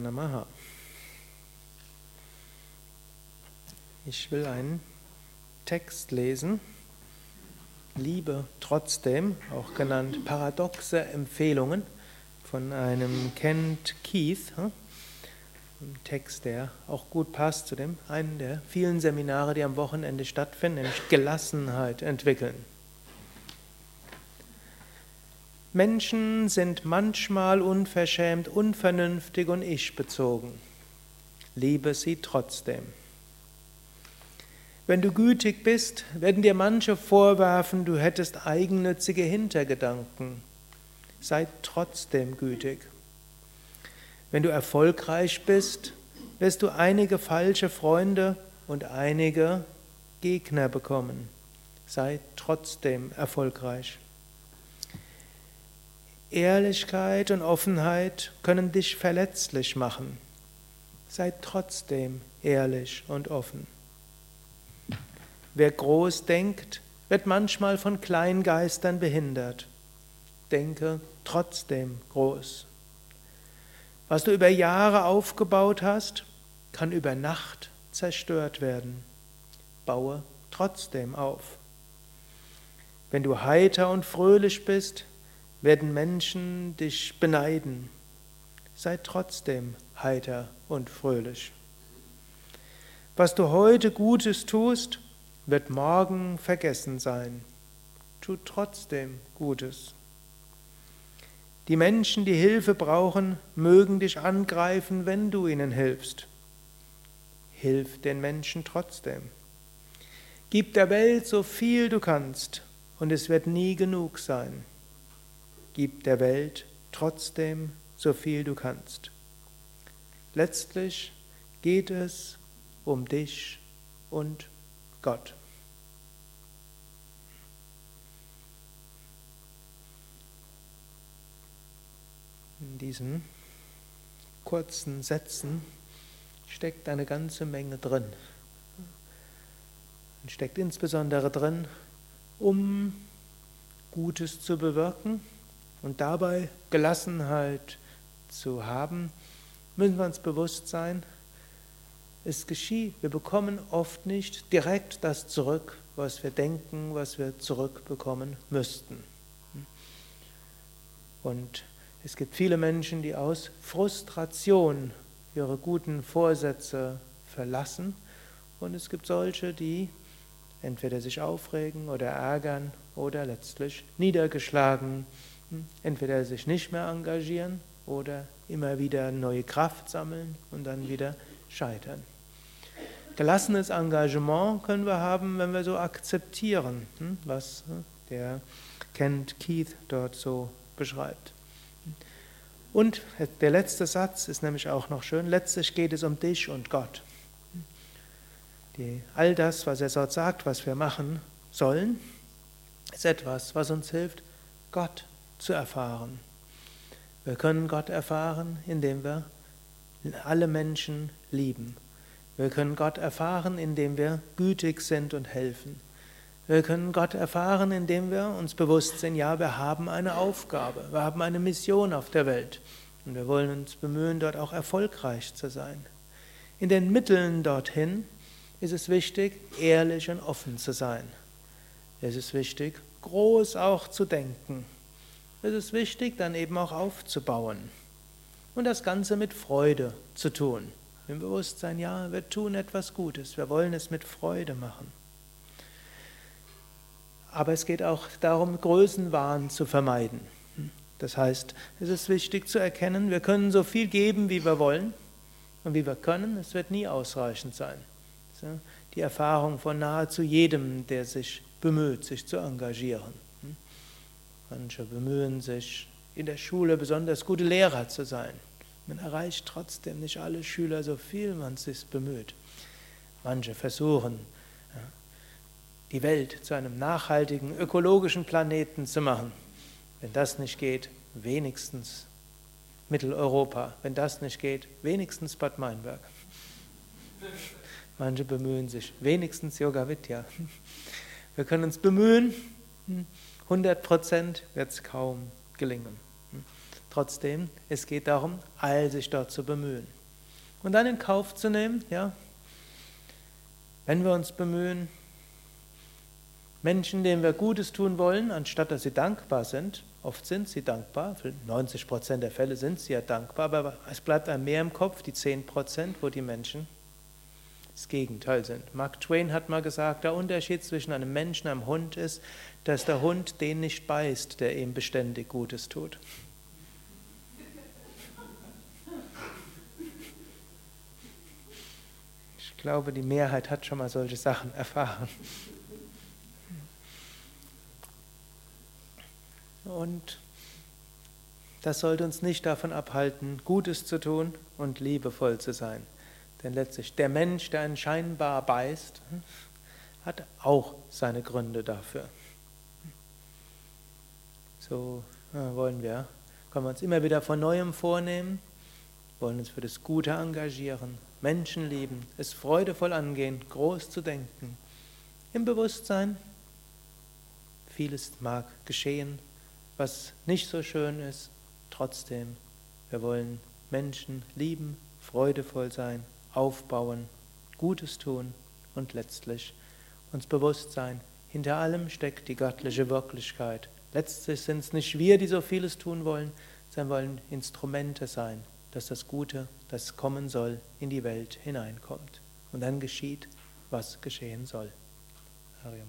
Namaha. Ich will einen Text lesen. Liebe trotzdem, auch genannt paradoxe Empfehlungen von einem Kent Keith. Ein Text, der auch gut passt zu dem einen der vielen Seminare, die am Wochenende stattfinden, nämlich Gelassenheit entwickeln. Menschen sind manchmal unverschämt, unvernünftig und ich-bezogen. Liebe sie trotzdem. Wenn du gütig bist, werden dir manche vorwerfen, du hättest eigennützige Hintergedanken. Sei trotzdem gütig. Wenn du erfolgreich bist, wirst du einige falsche Freunde und einige Gegner bekommen. Sei trotzdem erfolgreich. Ehrlichkeit und Offenheit können dich verletzlich machen. Sei trotzdem ehrlich und offen. Wer groß denkt, wird manchmal von Kleingeistern behindert. Denke trotzdem groß. Was du über Jahre aufgebaut hast, kann über Nacht zerstört werden. Baue trotzdem auf. Wenn du heiter und fröhlich bist, werden Menschen dich beneiden. Sei trotzdem heiter und fröhlich. Was du heute Gutes tust, wird morgen vergessen sein. Tu trotzdem Gutes. Die Menschen, die Hilfe brauchen, mögen dich angreifen, wenn du ihnen hilfst. Hilf den Menschen trotzdem. Gib der Welt so viel du kannst, und es wird nie genug sein. Gib der Welt trotzdem so viel du kannst. Letztlich geht es um dich und Gott. In diesen kurzen Sätzen steckt eine ganze Menge drin. Und steckt insbesondere drin, um Gutes zu bewirken und dabei Gelassenheit zu haben, müssen wir uns bewusst sein, es geschieht, wir bekommen oft nicht direkt das zurück, was wir denken, was wir zurückbekommen müssten. Und es gibt viele Menschen, die aus Frustration ihre guten Vorsätze verlassen. Und es gibt solche, die entweder sich aufregen oder ärgern oder letztlich niedergeschlagen entweder sich nicht mehr engagieren oder immer wieder neue Kraft sammeln und dann wieder scheitern. Gelassenes Engagement können wir haben, wenn wir so akzeptieren, hm, was hm, der Kent Keith dort so beschreibt. Und der letzte Satz ist nämlich auch noch schön. Letztlich geht es um dich und Gott. Die, all das, was er dort sagt, was wir machen sollen, ist etwas, was uns hilft, Gott zu erfahren. Wir können Gott erfahren, indem wir alle Menschen lieben. Wir können Gott erfahren, indem wir gütig sind und helfen. Wir können Gott erfahren, indem wir uns bewusst sind, ja, wir haben eine Aufgabe, wir haben eine Mission auf der Welt und wir wollen uns bemühen, dort auch erfolgreich zu sein. In den Mitteln dorthin ist es wichtig, ehrlich und offen zu sein. Es ist wichtig, groß auch zu denken es ist wichtig, dann eben auch aufzubauen und das Ganze mit Freude zu tun. Im Bewusstsein, ja, wir tun etwas Gutes, wir wollen es mit Freude machen. Aber es geht auch darum, Größenwahn zu vermeiden. Das heißt, es ist wichtig zu erkennen, wir können so viel geben, wie wir wollen und wie wir können, es wird nie ausreichend sein. Die Erfahrung von nahezu jedem, der sich bemüht, sich zu engagieren. Manche bemühen sich, in der Schule besonders gute Lehrer zu sein. Man erreicht trotzdem nicht alle Schüler so viel man sich bemüht. Manche versuchen, die Welt zu einem nachhaltigen, ökologischen Planeten zu machen. Wenn das nicht geht, wenigstens Mitteleuropa. Wenn das nicht geht, wenigstens Bad Meinberg. Manche bemühen sich, wenigstens Yoga Vidya. Wir können uns bemühen, 100 Prozent wird es kaum gelingen. Trotzdem, es geht darum, all sich dort zu bemühen. Und dann in Kauf zu nehmen, ja, wenn wir uns bemühen, Menschen, denen wir Gutes tun wollen, anstatt dass sie dankbar sind, oft sind sie dankbar, für 90 Prozent der Fälle sind sie ja dankbar, aber es bleibt einem mehr im Kopf, die 10 Prozent, wo die Menschen das Gegenteil sind. Mark Twain hat mal gesagt, der Unterschied zwischen einem Menschen und einem Hund ist, dass der Hund den nicht beißt, der ihm beständig Gutes tut. Ich glaube, die Mehrheit hat schon mal solche Sachen erfahren. Und das sollte uns nicht davon abhalten, Gutes zu tun und liebevoll zu sein. Denn letztlich der Mensch, der einen scheinbar beißt, hat auch seine Gründe dafür. So wollen wir, können wir uns immer wieder von neuem vornehmen, wollen uns für das Gute engagieren, Menschen lieben, es freudevoll angehen, groß zu denken. Im Bewusstsein, vieles mag geschehen, was nicht so schön ist, trotzdem, wir wollen Menschen lieben, freudevoll sein, aufbauen, Gutes tun und letztlich uns bewusst sein, hinter allem steckt die göttliche Wirklichkeit. Letztlich sind es nicht wir, die so vieles tun wollen, sondern wollen Instrumente sein, dass das Gute, das kommen soll, in die Welt hineinkommt. Und dann geschieht, was geschehen soll. Hariam